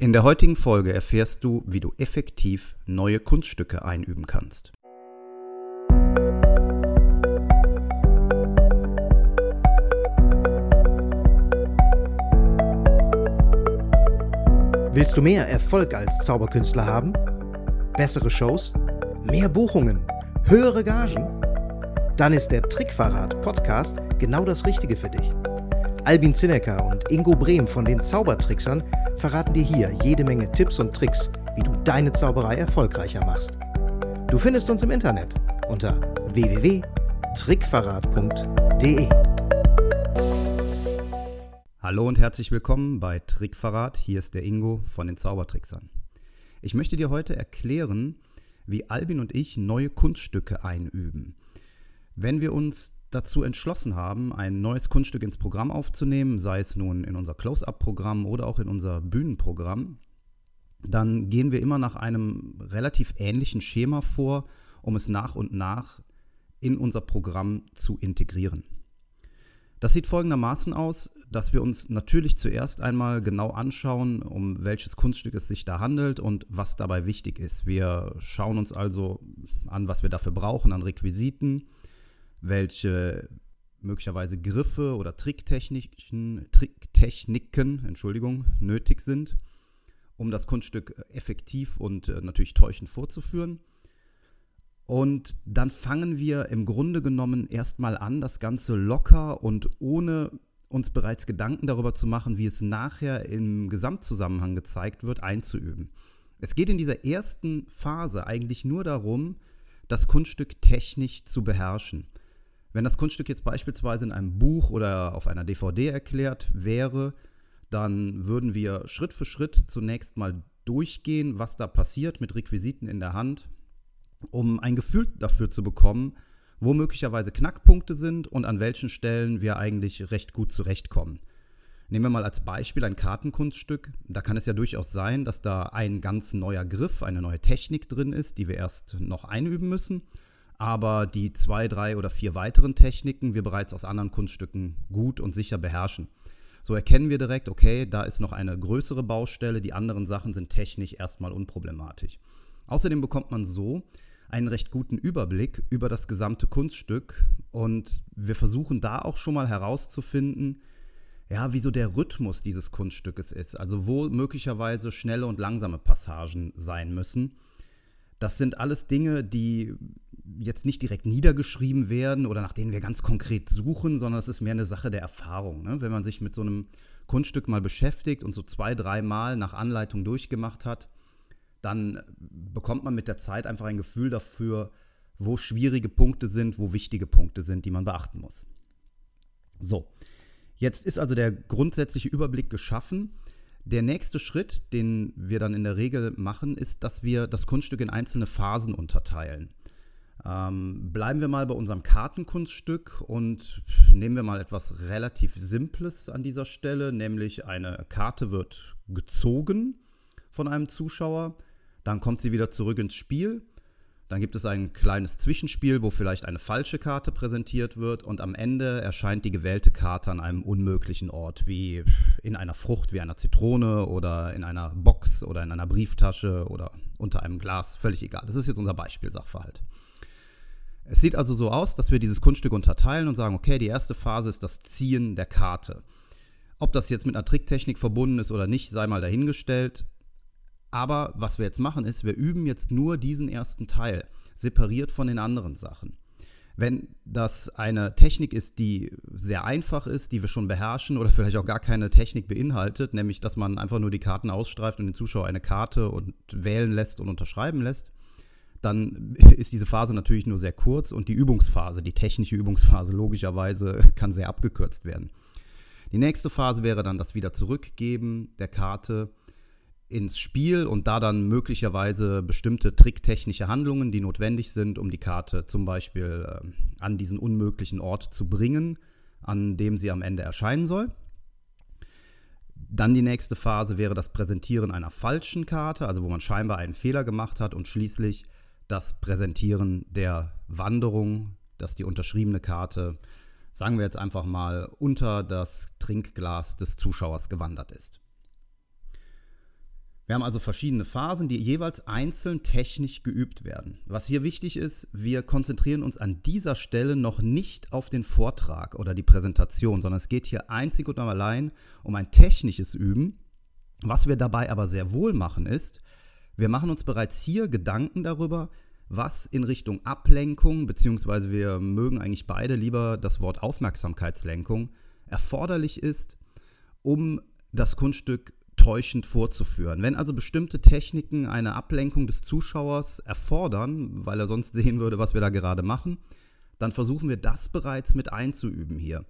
In der heutigen Folge erfährst du, wie du effektiv neue Kunststücke einüben kannst. Willst du mehr Erfolg als Zauberkünstler haben? Bessere Shows? Mehr Buchungen? Höhere Gagen? Dann ist der Trickverrat Podcast genau das Richtige für dich. Albin Zinecker und Ingo Brehm von den Zaubertricksern verraten dir hier jede Menge Tipps und Tricks, wie du deine Zauberei erfolgreicher machst. Du findest uns im Internet unter www.trickverrat.de. Hallo und herzlich willkommen bei Trickverrat. Hier ist der Ingo von den Zaubertricksern. Ich möchte dir heute erklären, wie Albin und ich neue Kunststücke einüben. Wenn wir uns dazu entschlossen haben, ein neues Kunststück ins Programm aufzunehmen, sei es nun in unser Close-up-Programm oder auch in unser Bühnenprogramm, dann gehen wir immer nach einem relativ ähnlichen Schema vor, um es nach und nach in unser Programm zu integrieren. Das sieht folgendermaßen aus, dass wir uns natürlich zuerst einmal genau anschauen, um welches Kunststück es sich da handelt und was dabei wichtig ist. Wir schauen uns also an, was wir dafür brauchen an Requisiten, welche möglicherweise Griffe oder Tricktechniken, Tricktechniken Entschuldigung, nötig sind, um das Kunststück effektiv und äh, natürlich täuschend vorzuführen. Und dann fangen wir im Grunde genommen erstmal an, das Ganze locker und ohne uns bereits Gedanken darüber zu machen, wie es nachher im Gesamtzusammenhang gezeigt wird, einzuüben. Es geht in dieser ersten Phase eigentlich nur darum, das Kunststück technisch zu beherrschen. Wenn das Kunststück jetzt beispielsweise in einem Buch oder auf einer DVD erklärt wäre, dann würden wir Schritt für Schritt zunächst mal durchgehen, was da passiert mit Requisiten in der Hand, um ein Gefühl dafür zu bekommen, wo möglicherweise Knackpunkte sind und an welchen Stellen wir eigentlich recht gut zurechtkommen. Nehmen wir mal als Beispiel ein Kartenkunststück. Da kann es ja durchaus sein, dass da ein ganz neuer Griff, eine neue Technik drin ist, die wir erst noch einüben müssen aber die zwei, drei oder vier weiteren Techniken wir bereits aus anderen Kunststücken gut und sicher beherrschen. So erkennen wir direkt, okay, da ist noch eine größere Baustelle, die anderen Sachen sind technisch erstmal unproblematisch. Außerdem bekommt man so einen recht guten Überblick über das gesamte Kunststück und wir versuchen da auch schon mal herauszufinden, ja, wie so der Rhythmus dieses Kunststückes ist, also wo möglicherweise schnelle und langsame Passagen sein müssen. Das sind alles Dinge, die jetzt nicht direkt niedergeschrieben werden oder nach denen wir ganz konkret suchen, sondern es ist mehr eine Sache der Erfahrung. Ne? Wenn man sich mit so einem Kunststück mal beschäftigt und so zwei, dreimal nach Anleitung durchgemacht hat, dann bekommt man mit der Zeit einfach ein Gefühl dafür, wo schwierige Punkte sind, wo wichtige Punkte sind, die man beachten muss. So, jetzt ist also der grundsätzliche Überblick geschaffen. Der nächste Schritt, den wir dann in der Regel machen, ist, dass wir das Kunststück in einzelne Phasen unterteilen. Ähm, bleiben wir mal bei unserem Kartenkunststück und nehmen wir mal etwas relativ Simples an dieser Stelle, nämlich eine Karte wird gezogen von einem Zuschauer, dann kommt sie wieder zurück ins Spiel, dann gibt es ein kleines Zwischenspiel, wo vielleicht eine falsche Karte präsentiert wird und am Ende erscheint die gewählte Karte an einem unmöglichen Ort, wie in einer Frucht, wie einer Zitrone oder in einer Box oder in einer Brieftasche oder unter einem Glas, völlig egal. Das ist jetzt unser Beispielsachverhalt. Es sieht also so aus, dass wir dieses Kunststück unterteilen und sagen, okay, die erste Phase ist das Ziehen der Karte. Ob das jetzt mit einer Tricktechnik verbunden ist oder nicht, sei mal dahingestellt. Aber was wir jetzt machen ist, wir üben jetzt nur diesen ersten Teil, separiert von den anderen Sachen. Wenn das eine Technik ist, die sehr einfach ist, die wir schon beherrschen oder vielleicht auch gar keine Technik beinhaltet, nämlich dass man einfach nur die Karten ausstreift und den Zuschauer eine Karte und wählen lässt und unterschreiben lässt, dann ist diese Phase natürlich nur sehr kurz und die Übungsphase, die technische Übungsphase logischerweise kann sehr abgekürzt werden. Die nächste Phase wäre dann das wieder zurückgeben der Karte ins Spiel und da dann möglicherweise bestimmte tricktechnische Handlungen, die notwendig sind, um die Karte zum Beispiel äh, an diesen unmöglichen Ort zu bringen, an dem sie am Ende erscheinen soll. Dann die nächste Phase wäre das Präsentieren einer falschen Karte, also wo man scheinbar einen Fehler gemacht hat und schließlich das Präsentieren der Wanderung, dass die unterschriebene Karte, sagen wir jetzt einfach mal, unter das Trinkglas des Zuschauers gewandert ist. Wir haben also verschiedene Phasen, die jeweils einzeln technisch geübt werden. Was hier wichtig ist, wir konzentrieren uns an dieser Stelle noch nicht auf den Vortrag oder die Präsentation, sondern es geht hier einzig und allein um ein technisches Üben. Was wir dabei aber sehr wohl machen ist, wir machen uns bereits hier Gedanken darüber, was in Richtung Ablenkung, beziehungsweise wir mögen eigentlich beide lieber das Wort Aufmerksamkeitslenkung, erforderlich ist, um das Kunststück täuschend vorzuführen. Wenn also bestimmte Techniken eine Ablenkung des Zuschauers erfordern, weil er sonst sehen würde, was wir da gerade machen, dann versuchen wir das bereits mit einzuüben hier.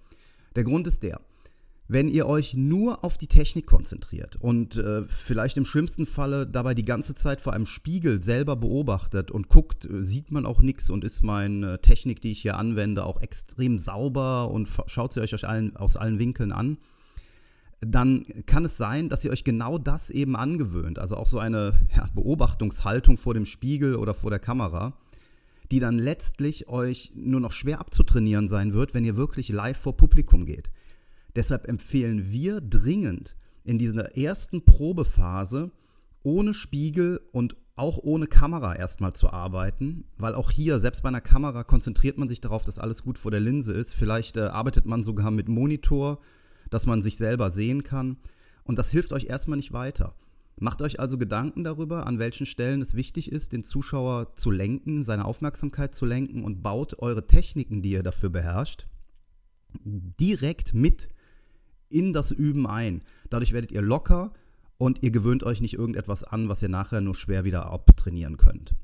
Der Grund ist der, wenn ihr euch nur auf die Technik konzentriert und äh, vielleicht im schlimmsten Falle dabei die ganze Zeit vor einem Spiegel selber beobachtet und guckt, äh, sieht man auch nichts und ist meine Technik, die ich hier anwende, auch extrem sauber und schaut sie euch aus allen, aus allen Winkeln an, dann kann es sein, dass ihr euch genau das eben angewöhnt. Also auch so eine ja, Beobachtungshaltung vor dem Spiegel oder vor der Kamera, die dann letztlich euch nur noch schwer abzutrainieren sein wird, wenn ihr wirklich live vor Publikum geht. Deshalb empfehlen wir dringend in dieser ersten Probephase ohne Spiegel und auch ohne Kamera erstmal zu arbeiten, weil auch hier, selbst bei einer Kamera, konzentriert man sich darauf, dass alles gut vor der Linse ist. Vielleicht äh, arbeitet man sogar mit Monitor dass man sich selber sehen kann. Und das hilft euch erstmal nicht weiter. Macht euch also Gedanken darüber, an welchen Stellen es wichtig ist, den Zuschauer zu lenken, seine Aufmerksamkeit zu lenken und baut eure Techniken, die ihr dafür beherrscht, direkt mit in das Üben ein. Dadurch werdet ihr locker und ihr gewöhnt euch nicht irgendetwas an, was ihr nachher nur schwer wieder abtrainieren könnt.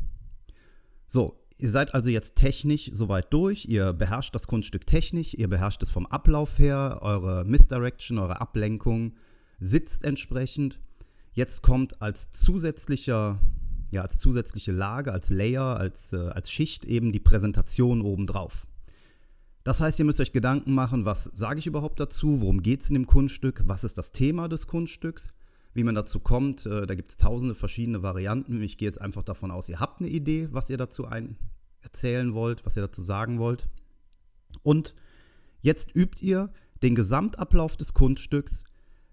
So, Ihr seid also jetzt technisch soweit durch, ihr beherrscht das Kunststück technisch, ihr beherrscht es vom Ablauf her, eure Misdirection, eure Ablenkung sitzt entsprechend. Jetzt kommt als zusätzlicher, ja, als zusätzliche Lage, als Layer, als, äh, als Schicht eben die Präsentation obendrauf. Das heißt, ihr müsst euch Gedanken machen, was sage ich überhaupt dazu, worum geht es in dem Kunststück, was ist das Thema des Kunststücks wie man dazu kommt, äh, da gibt es tausende verschiedene Varianten. Ich gehe jetzt einfach davon aus, ihr habt eine Idee, was ihr dazu ein erzählen wollt, was ihr dazu sagen wollt. Und jetzt übt ihr den Gesamtablauf des Kunststücks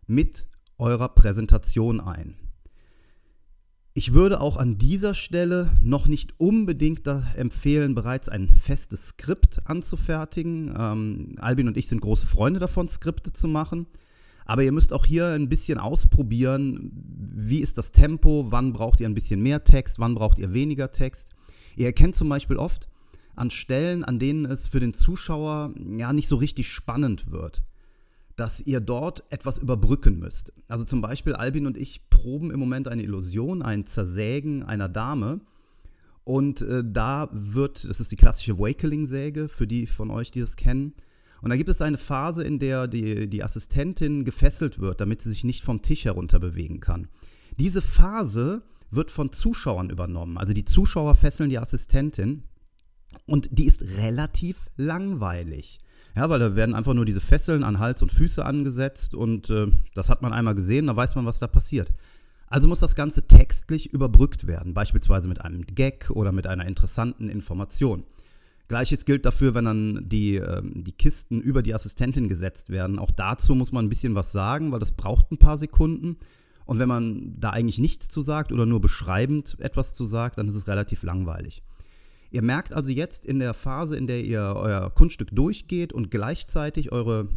mit eurer Präsentation ein. Ich würde auch an dieser Stelle noch nicht unbedingt empfehlen, bereits ein festes Skript anzufertigen. Ähm, Albin und ich sind große Freunde davon, Skripte zu machen. Aber ihr müsst auch hier ein bisschen ausprobieren, wie ist das Tempo, wann braucht ihr ein bisschen mehr Text, wann braucht ihr weniger Text. Ihr erkennt zum Beispiel oft an Stellen, an denen es für den Zuschauer ja nicht so richtig spannend wird, dass ihr dort etwas überbrücken müsst. Also zum Beispiel Albin und ich proben im Moment eine Illusion, ein Zersägen einer Dame. Und äh, da wird, das ist die klassische Wakeling-Säge, für die von euch, die das kennen, und da gibt es eine Phase, in der die, die Assistentin gefesselt wird, damit sie sich nicht vom Tisch herunter bewegen kann. Diese Phase wird von Zuschauern übernommen. Also die Zuschauer fesseln die Assistentin und die ist relativ langweilig. Ja, weil da werden einfach nur diese Fesseln an Hals und Füße angesetzt und äh, das hat man einmal gesehen, da weiß man, was da passiert. Also muss das Ganze textlich überbrückt werden, beispielsweise mit einem Gag oder mit einer interessanten Information. Gleiches gilt dafür, wenn dann die, äh, die Kisten über die Assistentin gesetzt werden. Auch dazu muss man ein bisschen was sagen, weil das braucht ein paar Sekunden. Und wenn man da eigentlich nichts zu sagt oder nur beschreibend etwas zu sagt, dann ist es relativ langweilig. Ihr merkt also jetzt in der Phase, in der ihr euer Kunststück durchgeht und gleichzeitig eure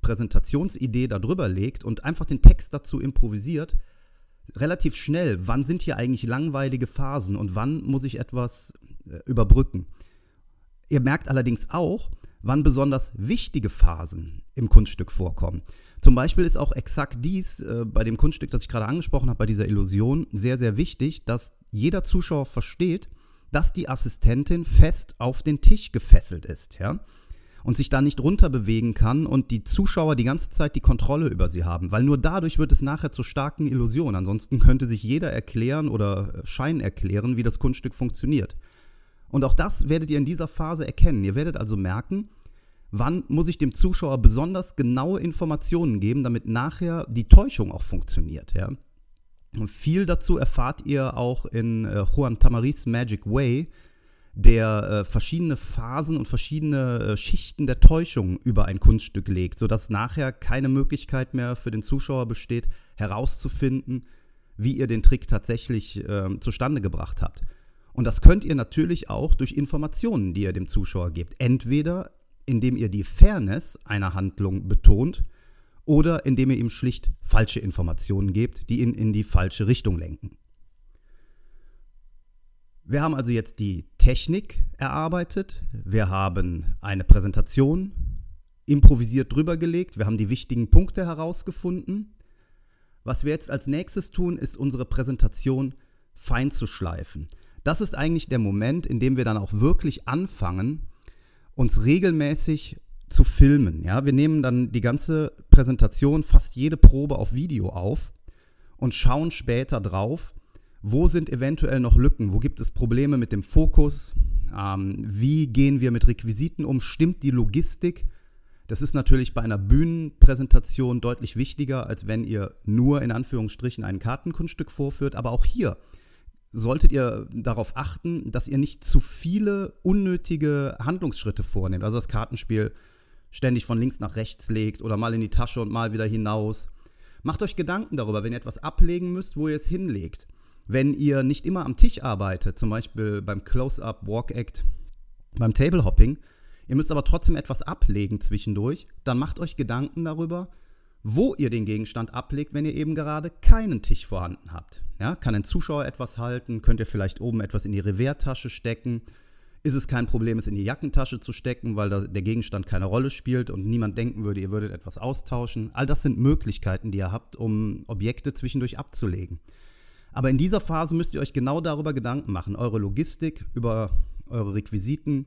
Präsentationsidee darüber legt und einfach den Text dazu improvisiert, relativ schnell, wann sind hier eigentlich langweilige Phasen und wann muss ich etwas äh, überbrücken. Ihr merkt allerdings auch, wann besonders wichtige Phasen im Kunststück vorkommen. Zum Beispiel ist auch exakt dies äh, bei dem Kunststück, das ich gerade angesprochen habe, bei dieser Illusion, sehr, sehr wichtig, dass jeder Zuschauer versteht, dass die Assistentin fest auf den Tisch gefesselt ist, ja, und sich da nicht runterbewegen kann und die Zuschauer die ganze Zeit die Kontrolle über sie haben, weil nur dadurch wird es nachher zur starken Illusion. Ansonsten könnte sich jeder erklären oder Schein erklären, wie das Kunststück funktioniert. Und auch das werdet ihr in dieser Phase erkennen. Ihr werdet also merken, wann muss ich dem Zuschauer besonders genaue Informationen geben, damit nachher die Täuschung auch funktioniert. Ja? Viel dazu erfahrt ihr auch in äh, Juan Tamaris Magic Way, der äh, verschiedene Phasen und verschiedene äh, Schichten der Täuschung über ein Kunststück legt, sodass nachher keine Möglichkeit mehr für den Zuschauer besteht, herauszufinden, wie ihr den Trick tatsächlich äh, zustande gebracht habt. Und das könnt ihr natürlich auch durch Informationen, die ihr dem Zuschauer gebt. Entweder indem ihr die Fairness einer Handlung betont oder indem ihr ihm schlicht falsche Informationen gebt, die ihn in die falsche Richtung lenken. Wir haben also jetzt die Technik erarbeitet, wir haben eine Präsentation improvisiert drüber gelegt, wir haben die wichtigen Punkte herausgefunden. Was wir jetzt als nächstes tun, ist unsere Präsentation fein zu schleifen. Das ist eigentlich der Moment, in dem wir dann auch wirklich anfangen, uns regelmäßig zu filmen. Ja, wir nehmen dann die ganze Präsentation, fast jede Probe auf Video auf und schauen später drauf, wo sind eventuell noch Lücken, wo gibt es Probleme mit dem Fokus, ähm, wie gehen wir mit Requisiten um, stimmt die Logistik. Das ist natürlich bei einer Bühnenpräsentation deutlich wichtiger, als wenn ihr nur in Anführungsstrichen ein Kartenkunststück vorführt. Aber auch hier solltet ihr darauf achten, dass ihr nicht zu viele unnötige Handlungsschritte vornehmt. Also das Kartenspiel ständig von links nach rechts legt oder mal in die Tasche und mal wieder hinaus. Macht euch Gedanken darüber, wenn ihr etwas ablegen müsst, wo ihr es hinlegt. Wenn ihr nicht immer am Tisch arbeitet, zum Beispiel beim Close-Up, Walk-Act, beim Table-Hopping, ihr müsst aber trotzdem etwas ablegen zwischendurch, dann macht euch Gedanken darüber, wo ihr den Gegenstand ablegt, wenn ihr eben gerade keinen Tisch vorhanden habt. Ja, kann ein Zuschauer etwas halten? Könnt ihr vielleicht oben etwas in die Revers-Tasche stecken? Ist es kein Problem, es in die Jackentasche zu stecken, weil der Gegenstand keine Rolle spielt und niemand denken würde, ihr würdet etwas austauschen? All das sind Möglichkeiten, die ihr habt, um Objekte zwischendurch abzulegen. Aber in dieser Phase müsst ihr euch genau darüber Gedanken machen, eure Logistik, über eure Requisiten,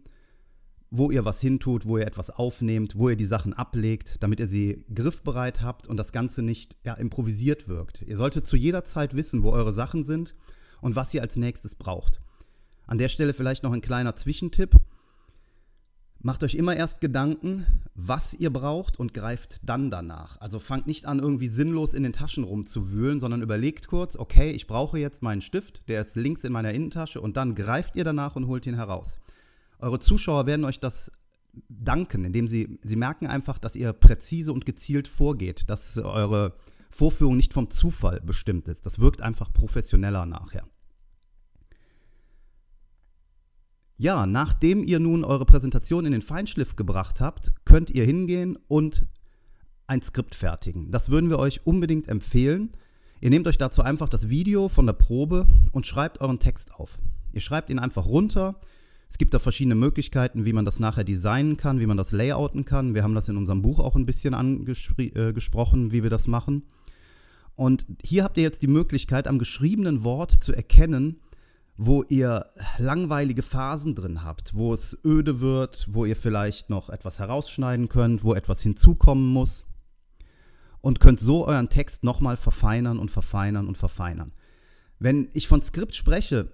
wo ihr was hintut, wo ihr etwas aufnehmt, wo ihr die Sachen ablegt, damit ihr sie griffbereit habt und das Ganze nicht ja, improvisiert wirkt. Ihr solltet zu jeder Zeit wissen, wo eure Sachen sind und was ihr als nächstes braucht. An der Stelle vielleicht noch ein kleiner Zwischentipp. Macht euch immer erst Gedanken, was ihr braucht und greift dann danach. Also fangt nicht an, irgendwie sinnlos in den Taschen rumzuwühlen, sondern überlegt kurz, okay, ich brauche jetzt meinen Stift, der ist links in meiner Innentasche und dann greift ihr danach und holt ihn heraus. Eure Zuschauer werden euch das danken, indem sie, sie merken einfach, dass ihr präzise und gezielt vorgeht, dass eure Vorführung nicht vom Zufall bestimmt ist. Das wirkt einfach professioneller nachher. Ja, nachdem ihr nun eure Präsentation in den Feinschliff gebracht habt, könnt ihr hingehen und ein Skript fertigen. Das würden wir euch unbedingt empfehlen. Ihr nehmt euch dazu einfach das Video von der Probe und schreibt euren Text auf. Ihr schreibt ihn einfach runter, es gibt da verschiedene Möglichkeiten, wie man das nachher designen kann, wie man das layouten kann. Wir haben das in unserem Buch auch ein bisschen angesprochen, äh, wie wir das machen. Und hier habt ihr jetzt die Möglichkeit, am geschriebenen Wort zu erkennen, wo ihr langweilige Phasen drin habt, wo es öde wird, wo ihr vielleicht noch etwas herausschneiden könnt, wo etwas hinzukommen muss. Und könnt so euren Text nochmal verfeinern und verfeinern und verfeinern. Wenn ich von Skript spreche,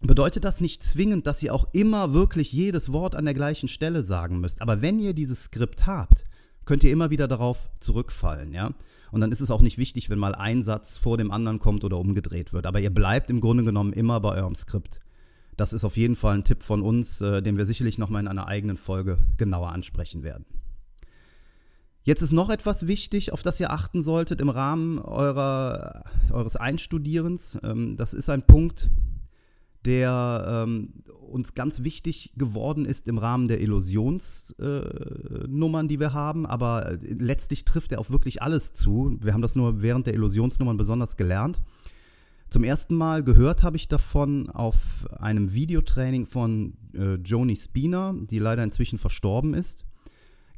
bedeutet das nicht zwingend, dass ihr auch immer wirklich jedes Wort an der gleichen Stelle sagen müsst. Aber wenn ihr dieses Skript habt, könnt ihr immer wieder darauf zurückfallen, ja. Und dann ist es auch nicht wichtig, wenn mal ein Satz vor dem anderen kommt oder umgedreht wird. Aber ihr bleibt im Grunde genommen immer bei eurem Skript. Das ist auf jeden Fall ein Tipp von uns, äh, den wir sicherlich nochmal in einer eigenen Folge genauer ansprechen werden. Jetzt ist noch etwas wichtig, auf das ihr achten solltet im Rahmen eurer, eures Einstudierens. Ähm, das ist ein Punkt, der ähm, uns ganz wichtig geworden ist im Rahmen der Illusionsnummern, äh, die wir haben. Aber äh, letztlich trifft er auf wirklich alles zu. Wir haben das nur während der Illusionsnummern besonders gelernt. Zum ersten Mal gehört habe ich davon auf einem Videotraining von äh, Joni Spina, die leider inzwischen verstorben ist.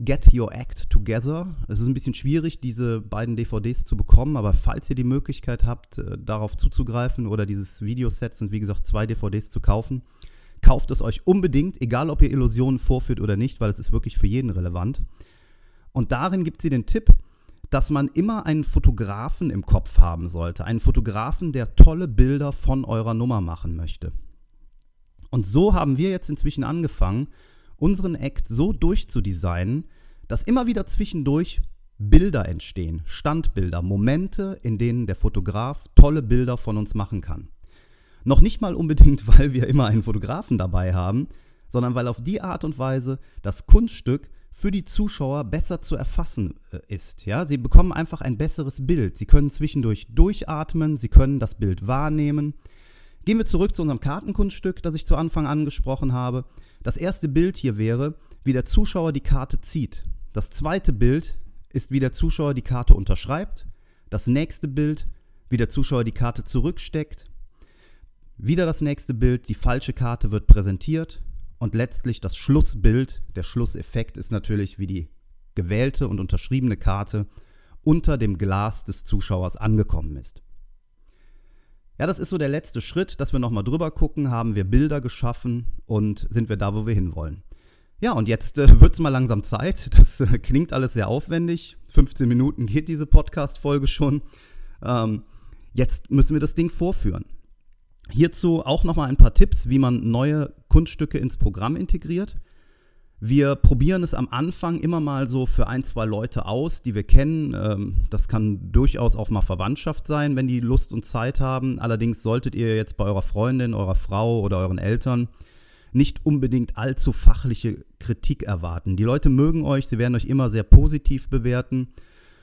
Get Your Act Together. Es ist ein bisschen schwierig, diese beiden DVDs zu bekommen, aber falls ihr die Möglichkeit habt, äh, darauf zuzugreifen oder dieses Videoset sind, wie gesagt, zwei DVDs zu kaufen, kauft es euch unbedingt, egal ob ihr Illusionen vorführt oder nicht, weil es ist wirklich für jeden relevant. Und darin gibt sie den Tipp, dass man immer einen Fotografen im Kopf haben sollte. Einen Fotografen, der tolle Bilder von eurer Nummer machen möchte. Und so haben wir jetzt inzwischen angefangen, unseren Act so durchzudesignen, dass immer wieder zwischendurch Bilder entstehen, Standbilder, Momente, in denen der Fotograf tolle Bilder von uns machen kann. Noch nicht mal unbedingt, weil wir immer einen Fotografen dabei haben, sondern weil auf die Art und Weise das Kunststück für die Zuschauer besser zu erfassen äh, ist. Ja? Sie bekommen einfach ein besseres Bild. Sie können zwischendurch durchatmen, sie können das Bild wahrnehmen. Gehen wir zurück zu unserem Kartenkunststück, das ich zu Anfang angesprochen habe. Das erste Bild hier wäre, wie der Zuschauer die Karte zieht. Das zweite Bild ist, wie der Zuschauer die Karte unterschreibt. Das nächste Bild, wie der Zuschauer die Karte zurücksteckt. Wieder das nächste Bild, die falsche Karte wird präsentiert. Und letztlich das Schlussbild, der Schlusseffekt ist natürlich, wie die gewählte und unterschriebene Karte unter dem Glas des Zuschauers angekommen ist. Ja, das ist so der letzte Schritt, dass wir nochmal drüber gucken, haben wir Bilder geschaffen und sind wir da, wo wir hinwollen. Ja, und jetzt äh, wird es mal langsam Zeit. Das äh, klingt alles sehr aufwendig. 15 Minuten geht diese Podcast-Folge schon. Ähm, jetzt müssen wir das Ding vorführen. Hierzu auch nochmal ein paar Tipps, wie man neue Kunststücke ins Programm integriert. Wir probieren es am Anfang immer mal so für ein, zwei Leute aus, die wir kennen. Ähm, das kann durchaus auch mal Verwandtschaft sein, wenn die Lust und Zeit haben. Allerdings solltet ihr jetzt bei eurer Freundin, eurer Frau oder euren Eltern nicht unbedingt allzu fachliche Kritik erwarten. Die Leute mögen euch, sie werden euch immer sehr positiv bewerten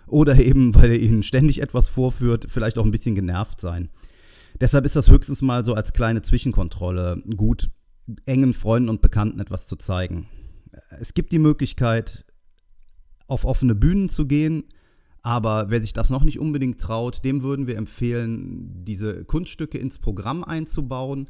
oder eben, weil ihr ihnen ständig etwas vorführt, vielleicht auch ein bisschen genervt sein. Deshalb ist das höchstens mal so als kleine Zwischenkontrolle gut, engen Freunden und Bekannten etwas zu zeigen. Es gibt die Möglichkeit, auf offene Bühnen zu gehen, aber wer sich das noch nicht unbedingt traut, dem würden wir empfehlen, diese Kunststücke ins Programm einzubauen.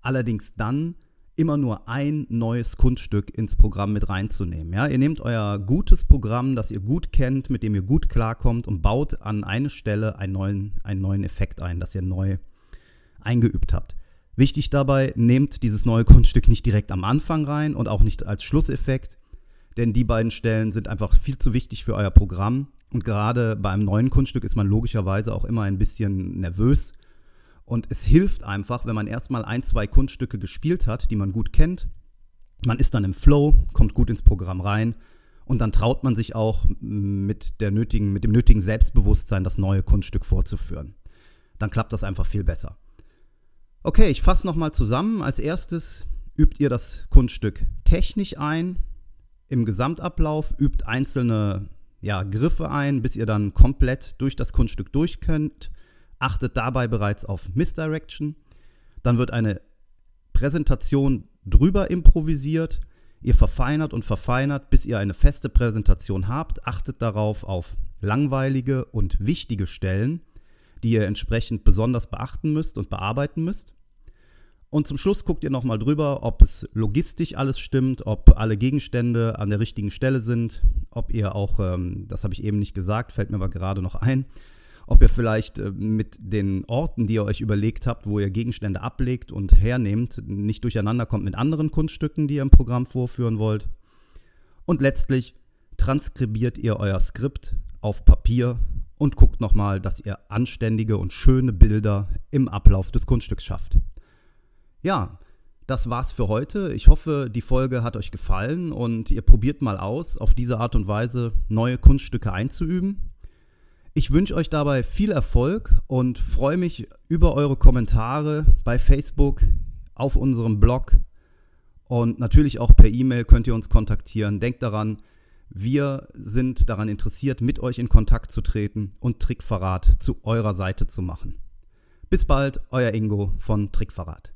Allerdings dann, immer nur ein neues Kunststück ins Programm mit reinzunehmen. Ja? Ihr nehmt euer gutes Programm, das ihr gut kennt, mit dem ihr gut klarkommt und baut an eine Stelle einen neuen, einen neuen Effekt ein, das ihr neu eingeübt habt. Wichtig dabei, nehmt dieses neue Kunststück nicht direkt am Anfang rein und auch nicht als Schlusseffekt, denn die beiden Stellen sind einfach viel zu wichtig für euer Programm. Und gerade beim neuen Kunststück ist man logischerweise auch immer ein bisschen nervös, und es hilft einfach, wenn man erstmal ein, zwei Kunststücke gespielt hat, die man gut kennt. Man ist dann im Flow, kommt gut ins Programm rein und dann traut man sich auch mit, der nötigen, mit dem nötigen Selbstbewusstsein das neue Kunststück vorzuführen. Dann klappt das einfach viel besser. Okay, ich fasse nochmal zusammen. Als erstes übt ihr das Kunststück technisch ein. Im Gesamtablauf übt einzelne ja, Griffe ein, bis ihr dann komplett durch das Kunststück durch könnt. Achtet dabei bereits auf Misdirection. Dann wird eine Präsentation drüber improvisiert. Ihr verfeinert und verfeinert, bis ihr eine feste Präsentation habt. Achtet darauf auf langweilige und wichtige Stellen, die ihr entsprechend besonders beachten müsst und bearbeiten müsst. Und zum Schluss guckt ihr nochmal drüber, ob es logistisch alles stimmt, ob alle Gegenstände an der richtigen Stelle sind, ob ihr auch, ähm, das habe ich eben nicht gesagt, fällt mir aber gerade noch ein, ob ihr vielleicht äh, mit den Orten, die ihr euch überlegt habt, wo ihr Gegenstände ablegt und hernehmt, nicht durcheinander kommt mit anderen Kunststücken, die ihr im Programm vorführen wollt. Und letztlich transkribiert ihr euer Skript auf Papier und guckt nochmal, dass ihr anständige und schöne Bilder im Ablauf des Kunststücks schafft. Ja, das war's für heute. Ich hoffe, die Folge hat euch gefallen und ihr probiert mal aus, auf diese Art und Weise neue Kunststücke einzuüben. Ich wünsche euch dabei viel Erfolg und freue mich über eure Kommentare bei Facebook, auf unserem Blog und natürlich auch per E-Mail könnt ihr uns kontaktieren. Denkt daran, wir sind daran interessiert, mit euch in Kontakt zu treten und Trickverrat zu eurer Seite zu machen. Bis bald, euer Ingo von Trickverrat.